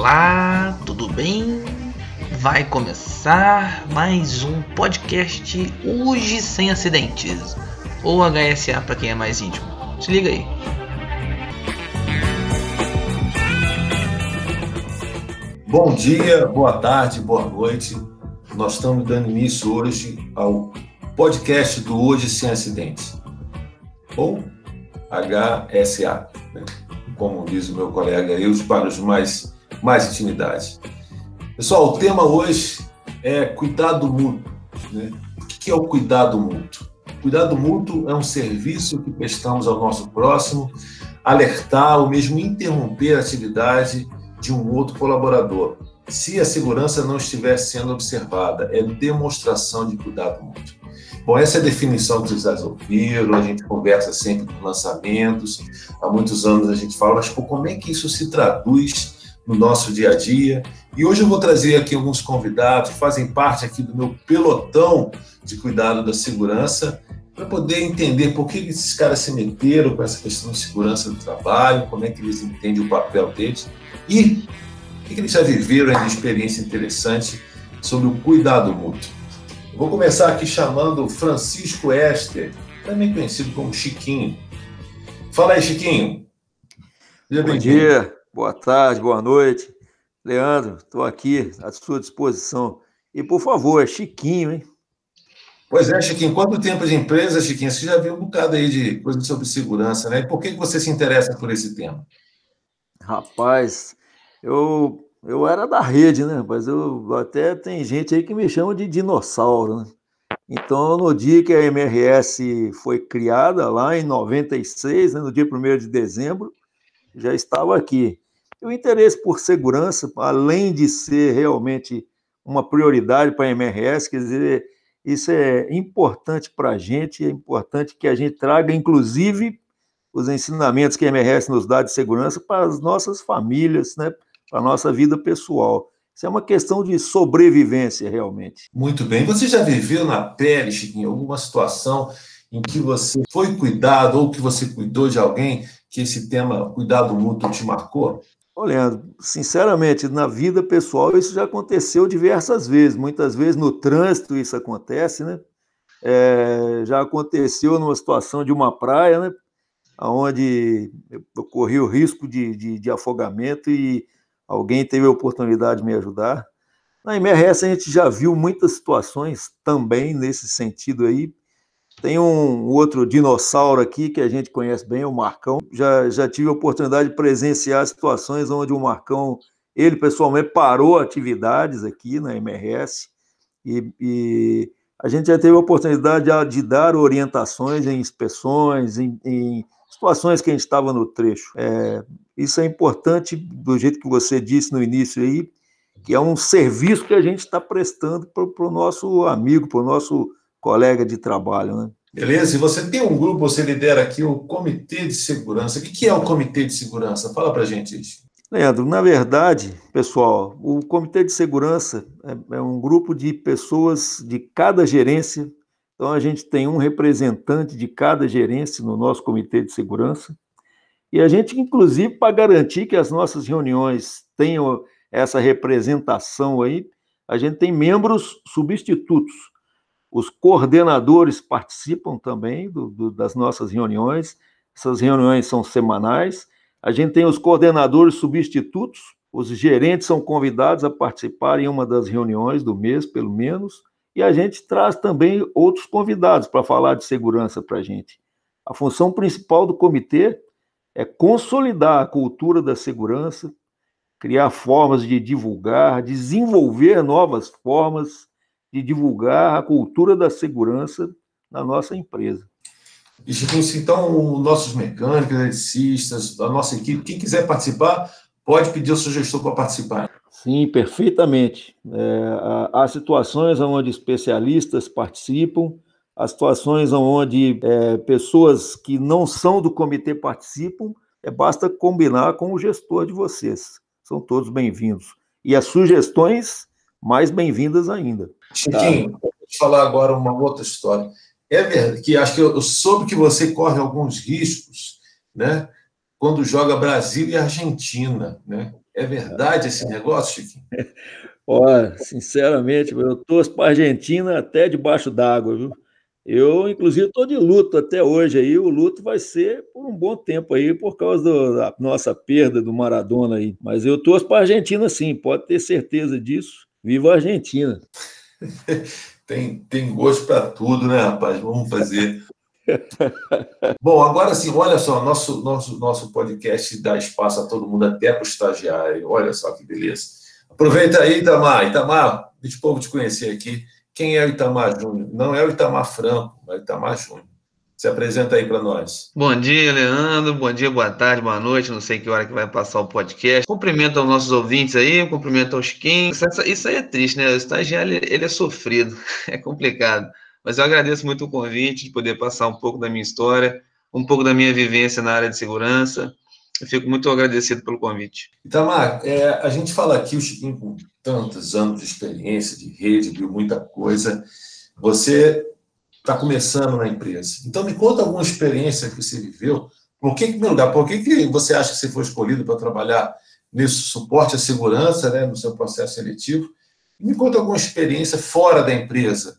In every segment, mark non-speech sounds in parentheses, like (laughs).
Olá, tudo bem? Vai começar mais um podcast Hoje Sem Acidentes, ou HSA para quem é mais íntimo. Se liga aí. Bom dia, boa tarde, boa noite. Nós estamos dando início hoje ao podcast do Hoje Sem Acidentes, ou HSA, né? como diz o meu colega Eus, para os mais, mais intimidade. Pessoal, o tema hoje é cuidado mútuo. Né? O que é o cuidado mútuo? Cuidado mútuo é um serviço que prestamos ao nosso próximo, alertar ou mesmo interromper a atividade de um outro colaborador, se a segurança não estiver sendo observada. É demonstração de cuidado mútuo. Bom, essa é a definição que vocês ouviram, a gente conversa sempre com lançamentos, há muitos anos a gente fala, mas pô, como é que isso se traduz no nosso dia a dia? E hoje eu vou trazer aqui alguns convidados que fazem parte aqui do meu pelotão de cuidado da segurança, para poder entender por que esses caras se meteram com essa questão de segurança do trabalho, como é que eles entendem o papel deles e o que eles já viveram de experiência interessante sobre o cuidado mútuo. Vou começar aqui chamando Francisco Ester, também conhecido como Chiquinho. Fala aí, Chiquinho. Seja Bom dia, boa tarde, boa noite. Leandro, estou aqui à sua disposição. E, por favor, é Chiquinho, hein? Pois é, Chiquinho. Quanto tempo de empresa, Chiquinho? Você já viu um bocado aí de coisa sobre segurança, né? E por que você se interessa por esse tema? Rapaz, eu eu era da rede, né? Mas eu até tem gente aí que me chama de dinossauro, né? Então, no dia que a MRS foi criada, lá em 96, né, no dia 1 de dezembro, já estava aqui. E o interesse por segurança, além de ser realmente uma prioridade para a MRS, quer dizer, isso é importante para a gente, é importante que a gente traga, inclusive, os ensinamentos que a MRS nos dá de segurança para as nossas famílias, né? para a nossa vida pessoal. Isso é uma questão de sobrevivência, realmente. Muito bem. Você já viveu na pele, Chiquinho, alguma situação em que você foi cuidado ou que você cuidou de alguém que esse tema cuidado mútuo te marcou? Olha, sinceramente, na vida pessoal isso já aconteceu diversas vezes. Muitas vezes no trânsito isso acontece, né? É, já aconteceu numa situação de uma praia, né? Onde eu corri o risco de, de, de afogamento e alguém teve a oportunidade de me ajudar. Na MRS a gente já viu muitas situações também nesse sentido aí. Tem um outro dinossauro aqui que a gente conhece bem, o Marcão. Já, já tive a oportunidade de presenciar situações onde o Marcão, ele pessoalmente parou atividades aqui na MRS e, e a gente já teve a oportunidade de, de dar orientações em inspeções, em, em situações que a gente estava no trecho. É, isso é importante, do jeito que você disse no início aí, que é um serviço que a gente está prestando para o nosso amigo, para o nosso colega de trabalho. Né? Beleza, e você tem um grupo, você lidera aqui o Comitê de Segurança. O que é o Comitê de Segurança? Fala para a gente isso. Leandro, na verdade, pessoal, o Comitê de Segurança é, é um grupo de pessoas de cada gerência. Então, a gente tem um representante de cada gerência no nosso Comitê de Segurança. E a gente, inclusive, para garantir que as nossas reuniões tenham essa representação aí, a gente tem membros substitutos. Os coordenadores participam também do, do, das nossas reuniões, essas reuniões são semanais. A gente tem os coordenadores substitutos, os gerentes são convidados a participar em uma das reuniões do mês, pelo menos, e a gente traz também outros convidados para falar de segurança para a gente. A função principal do comitê é consolidar a cultura da segurança, criar formas de divulgar, desenvolver novas formas de divulgar a cultura da segurança na nossa empresa. Então, nossos mecânicos, eletricistas, a nossa equipe, quem quiser participar, pode pedir o seu gestor para participar. Sim, perfeitamente. É, há situações onde especialistas participam, as situações onde é, pessoas que não são do comitê participam, é, basta combinar com o gestor de vocês. São todos bem-vindos. E as sugestões, mais bem-vindas ainda. Chiquinho, tá. vou te falar agora uma outra história. É verdade que acho que eu soube que você corre alguns riscos, né? Quando joga Brasil e Argentina, né? É verdade esse negócio, Chiquinho? (laughs) Olha, sinceramente, eu torço para a Argentina até debaixo d'água, viu? Eu, inclusive, estou de luto até hoje aí. O luto vai ser por um bom tempo aí, por causa do, da nossa perda do Maradona aí. Mas eu torço para a Argentina, sim, pode ter certeza disso. Viva a Argentina! (laughs) tem, tem gosto para tudo, né, rapaz? Vamos fazer. (laughs) Bom, agora sim, olha só, nosso, nosso, nosso podcast dá espaço a todo mundo, até para o estagiário. Olha só que beleza. Aproveita aí, Itamar. Itamar, deixa o povo te conhecer aqui. Quem é o Itamar Júnior? Não é o Itamar Franco, é o Itamar Júnior. Se apresenta aí para nós. Bom dia, Leandro. Bom dia, boa tarde, boa noite. Não sei que hora que vai passar o podcast. Cumprimento aos nossos ouvintes aí, cumprimento aos. Isso, isso aí é triste, né? O estagiário, ele é sofrido, (laughs) é complicado. Mas eu agradeço muito o convite de poder passar um pouco da minha história, um pouco da minha vivência na área de segurança. Eu fico muito agradecido pelo convite. Itamar, é, a gente fala aqui, o Chiquinho, com tantos anos de experiência, de rede, viu muita coisa. Você está começando na empresa. Então, me conta alguma experiência que você viveu. Por que, em lugar, por que, que você acha que você foi escolhido para trabalhar nesse suporte à segurança, né, no seu processo seletivo? Me conta alguma experiência fora da empresa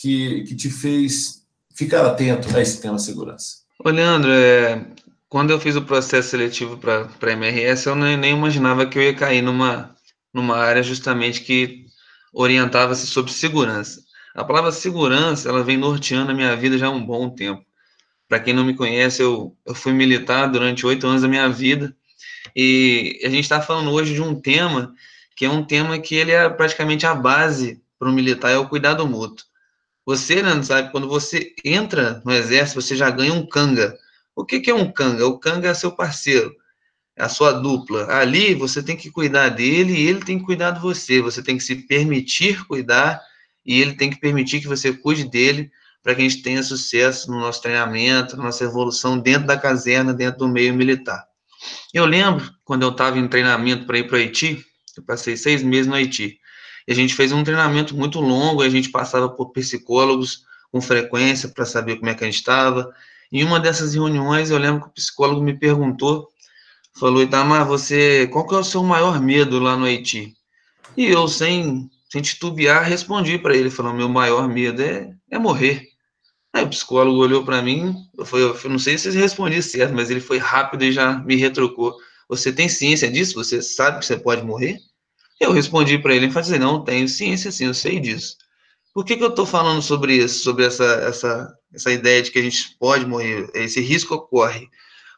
que, que te fez ficar atento a esse tema segurança. Ô, Leandro, é, quando eu fiz o processo seletivo para a MRS, eu nem, nem, imaginava que eu ia cair numa, numa área justamente que orientava-se sobre segurança. A palavra segurança, ela vem norteando a minha vida já há um bom tempo. Para quem não me conhece, eu, eu fui militar durante oito anos da minha vida, e a gente está falando hoje de um tema que é um tema que ele é praticamente a base para o militar, é o cuidado mútuo. Você, não sabe, quando você entra no exército, você já ganha um canga. O que, que é um canga? O canga é seu parceiro, é a sua dupla. Ali você tem que cuidar dele e ele tem que cuidar de você. Você tem que se permitir cuidar e ele tem que permitir que você cuide dele para que a gente tenha sucesso no nosso treinamento, na nossa evolução dentro da caserna, dentro do meio militar. Eu lembro quando eu estava em treinamento para ir para o Haiti, eu passei seis meses no Haiti, e a gente fez um treinamento muito longo, a gente passava por psicólogos com frequência para saber como é que a gente estava. Em uma dessas reuniões, eu lembro que o psicólogo me perguntou, falou, Itamar, você, qual que é o seu maior medo lá no Haiti? E eu, sem sem titubear, respondi para ele, falando, meu maior medo é, é morrer. Aí o psicólogo olhou para mim, eu, foi, eu não sei se respondi certo, mas ele foi rápido e já me retrucou. Você tem ciência disso? Você sabe que você pode morrer? Eu respondi para ele falei, não, tenho ciência sim, eu sei disso. Por que, que eu estou falando sobre isso, sobre essa, essa, essa ideia de que a gente pode morrer, esse risco ocorre?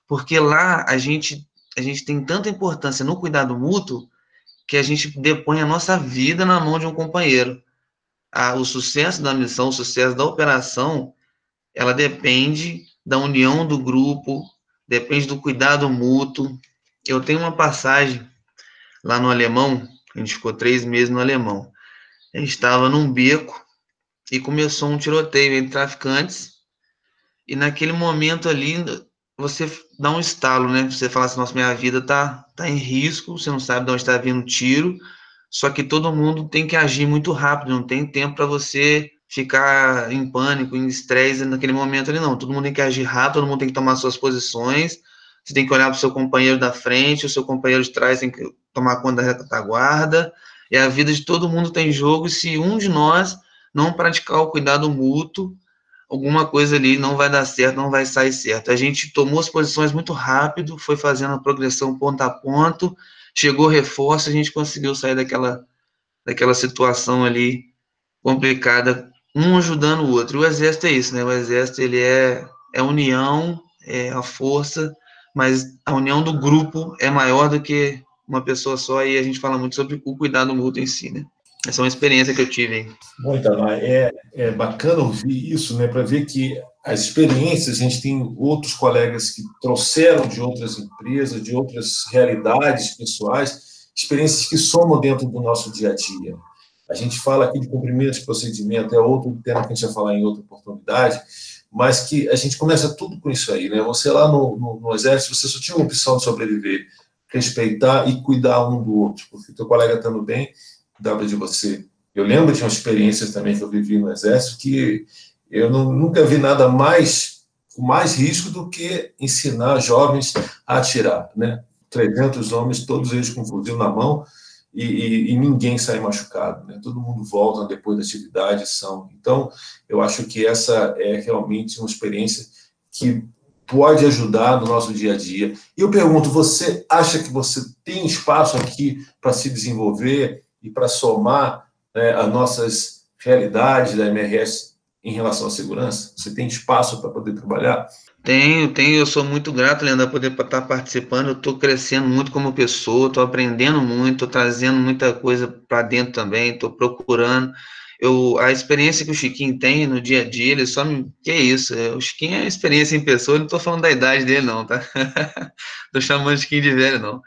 Porque lá a gente, a gente tem tanta importância no cuidado mútuo que a gente depõe a nossa vida na mão de um companheiro. O sucesso da missão, o sucesso da operação, ela depende da união do grupo, depende do cuidado mútuo. Eu tenho uma passagem lá no alemão, a gente ficou três meses no alemão. A gente estava num beco e começou um tiroteio entre traficantes. E naquele momento ali, você dá um estalo, né? Você fala assim, nossa, minha vida tá, tá em risco, você não sabe de onde está vindo tiro, só que todo mundo tem que agir muito rápido, não tem tempo para você ficar em pânico, em estresse naquele momento ali, não. Todo mundo tem que agir rápido, todo mundo tem que tomar suas posições, você tem que olhar para o seu companheiro da frente, o seu companheiro de trás tem que tomar conta da retaguarda, e a vida de todo mundo tem jogo, e se um de nós não praticar o cuidado mútuo, alguma coisa ali não vai dar certo, não vai sair certo. A gente tomou as posições muito rápido, foi fazendo a progressão ponto a ponto, chegou reforço, a gente conseguiu sair daquela, daquela situação ali complicada, um ajudando o outro. O exército é isso, né? O exército ele é, é união, é a força, mas a união do grupo é maior do que uma pessoa só e a gente fala muito sobre o cuidado mútuo em si, né? Essa é uma experiência que eu tive. Muito, é, é bacana ouvir isso, né, para ver que as experiências, a gente tem outros colegas que trouxeram de outras empresas, de outras realidades pessoais, experiências que somam dentro do nosso dia a dia. A gente fala aqui de cumprimento de procedimento, é outro tema que a gente vai falar em outra oportunidade, mas que a gente começa tudo com isso aí, né? Você lá no, no, no Exército, você só tinha uma opção de sobreviver, respeitar e cuidar um do outro, porque teu colega estando bem, dava de você. Eu lembro de uma experiência também que eu vivi no Exército que eu não, nunca vi nada mais com mais risco do que ensinar jovens a atirar, né? 300 homens, todos eles com fuzil na mão, e, e, e, ninguém sai machucado, né? Todo mundo volta depois da atividade, são. Então, eu acho que essa é realmente uma experiência que pode ajudar no nosso dia a dia. E eu pergunto, você acha que você tem espaço aqui para se desenvolver e para somar né, as nossas realidades da MRS em relação à segurança? Você tem espaço para poder trabalhar? Tenho, tenho. Eu sou muito grato, Leandro, por poder estar participando. Eu estou crescendo muito como pessoa, estou aprendendo muito, estou trazendo muita coisa para dentro também, estou procurando. Eu, a experiência que o Chiquinho tem no dia a dia, ele só me. Que é isso? O Chiquinho é experiência em pessoa, eu não estou falando da idade dele, não, tá? (laughs) Estou chamando o Chiquinho de velho, não.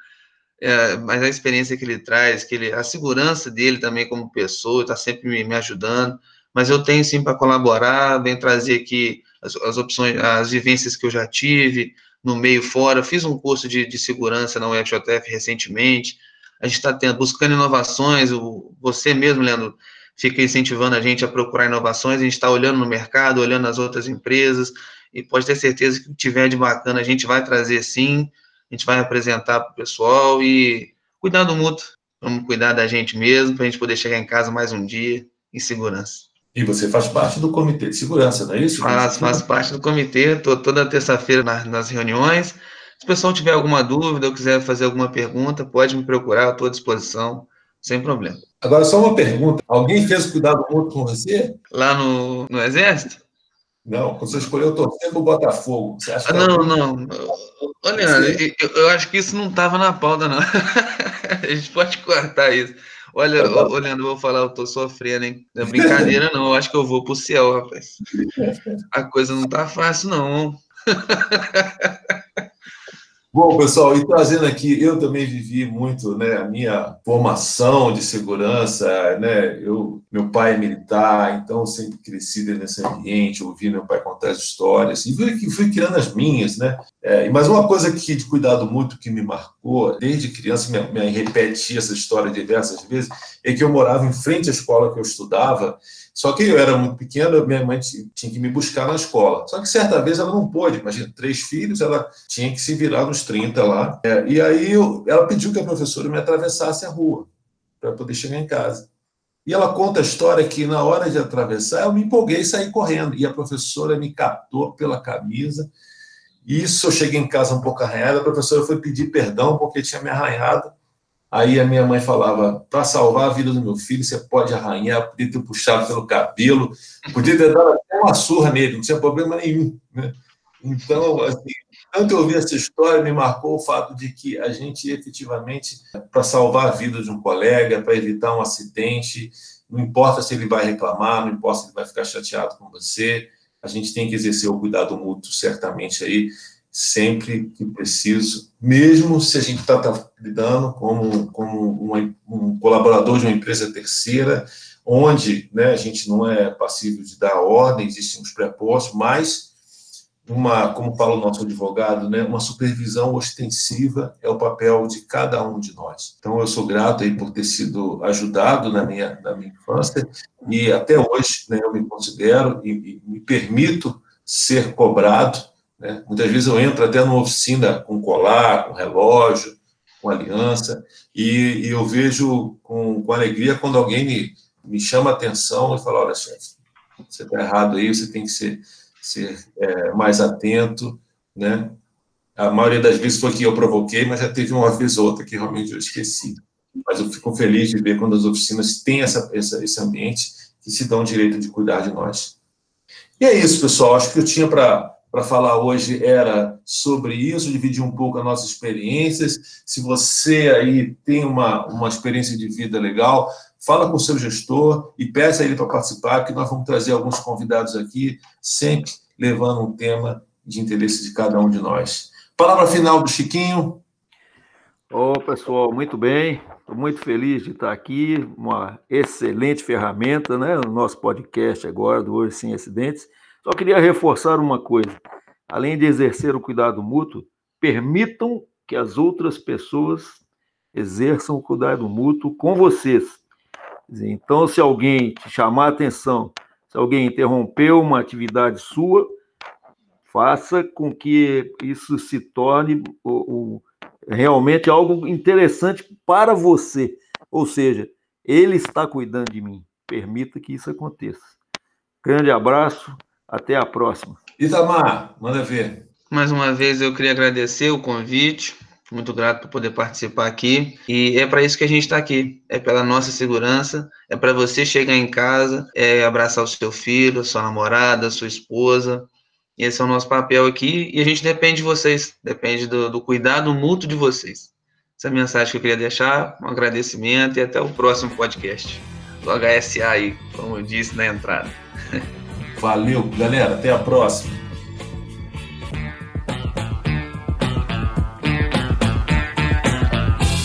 É, mas a experiência que ele traz, que ele, a segurança dele também como pessoa, está sempre me, me ajudando. Mas eu tenho sim para colaborar, venho trazer aqui as, as, opções, as vivências que eu já tive no meio fora. Fiz um curso de, de segurança na UFJF recentemente. A gente está buscando inovações. O, você mesmo, Leandro, fica incentivando a gente a procurar inovações. A gente está olhando no mercado, olhando as outras empresas. E pode ter certeza que o que tiver de bacana a gente vai trazer sim. A gente vai apresentar para o pessoal e cuidar do mútuo. Vamos cuidar da gente mesmo, para a gente poder chegar em casa mais um dia em segurança. E você faz parte do comitê de segurança, não é isso? Faz parte do comitê, estou toda terça-feira nas, nas reuniões. Se o pessoal tiver alguma dúvida ou quiser fazer alguma pergunta, pode me procurar, estou à disposição, sem problema. Agora, só uma pergunta: alguém fez cuidado mútuo com você? Lá no, no Exército? Não, você escolheu torcer para o Botafogo. Você acha ah, não, não. Olha, eu, eu, acho que isso não estava na pauta, não. (laughs) a gente pode cortar isso. Olha, tá olhando, vou falar, eu tô sofrendo, hein? Não é brincadeira, não. Eu acho que eu vou pro céu, rapaz. A coisa não tá fácil, não. (laughs) Bom, pessoal, e trazendo aqui, eu também vivi muito, né, a minha formação de segurança, né, eu, meu pai é militar, então sempre cresci nesse ambiente, ouvi meu pai contar as histórias, e fui, fui criando as minhas, né, é, mas uma coisa que de cuidado muito que me marcou, desde criança, me, me repeti essa história diversas vezes, é que eu morava em frente à escola que eu estudava, só que eu era muito pequena, minha mãe tinha que me buscar na escola. Só que certa vez ela não pôde, imagina, três filhos, ela tinha que se virar nos 30 lá. É, e aí eu, ela pediu que a professora me atravessasse a rua para poder chegar em casa. E ela conta a história que na hora de atravessar eu me empolguei e saí correndo. E a professora me captou pela camisa. Isso eu cheguei em casa um pouco arranhada. A professora foi pedir perdão porque tinha me arranhado. Aí a minha mãe falava: para salvar a vida do meu filho, você pode arranhar, podia ter puxado pelo cabelo, podia ter dado até uma surra nele, não tinha problema nenhum. Né? Então, assim, tanto eu ouvi essa história, me marcou o fato de que a gente efetivamente, para salvar a vida de um colega, para evitar um acidente, não importa se ele vai reclamar, não importa se ele vai ficar chateado com você, a gente tem que exercer o cuidado mútuo, certamente, aí, sempre que preciso, mesmo se a gente está tá lidando como, como um, colaborador de uma empresa terceira, onde né, a gente não é passível de dar ordem, existem os prepostos, mas uma, como fala o nosso advogado, né, uma supervisão ostensiva é o papel de cada um de nós. Então, eu sou grato aí por ter sido ajudado na minha, na minha infância e até hoje né, eu me considero e, e me permito ser cobrado né? Muitas vezes eu entro até numa oficina com colar, com relógio, com aliança, e, e eu vejo com, com, alegria quando alguém me, me chama a atenção e fala: olha, chefe, você está errado aí, você tem que ser, ser é, mais atento. Né? A maioria das vezes foi que eu provoquei, mas já teve uma vez ou outra que realmente eu esqueci. Mas eu fico feliz de ver quando as oficinas têm essa, essa, esse ambiente que se dão o direito de cuidar de nós. E é isso, pessoal. Acho que eu tinha para para falar hoje era sobre isso, dividir um pouco as nossas experiências. Se você aí tem uma, uma experiência de vida legal, fala com o seu gestor e peça ele para participar, que nós vamos trazer alguns convidados aqui, sempre levando um tema de interesse de cada um de nós. Palavra final do Chiquinho. Ô, pessoal, muito bem. Estou muito feliz de estar aqui. Uma excelente ferramenta, né? O nosso podcast agora, do Hoje Sem Acidentes. Só queria reforçar uma coisa: além de exercer o cuidado mútuo, permitam que as outras pessoas exerçam o cuidado mútuo com vocês. Então, se alguém te chamar a atenção, se alguém interrompeu uma atividade sua, faça com que isso se torne realmente algo interessante para você. Ou seja, ele está cuidando de mim. Permita que isso aconteça. Grande abraço, até a próxima. Itamar, manda ver. Mais uma vez eu queria agradecer o convite, muito grato por poder participar aqui. E é para isso que a gente está aqui. É pela nossa segurança, é para você chegar em casa, é abraçar o seu filho, sua namorada, sua esposa. Esse é o nosso papel aqui e a gente depende de vocês, depende do, do cuidado mútuo de vocês. Essa é a mensagem que eu queria deixar, um agradecimento e até o próximo podcast do HSA aí, como eu disse na entrada. (laughs) Valeu, galera, até a próxima.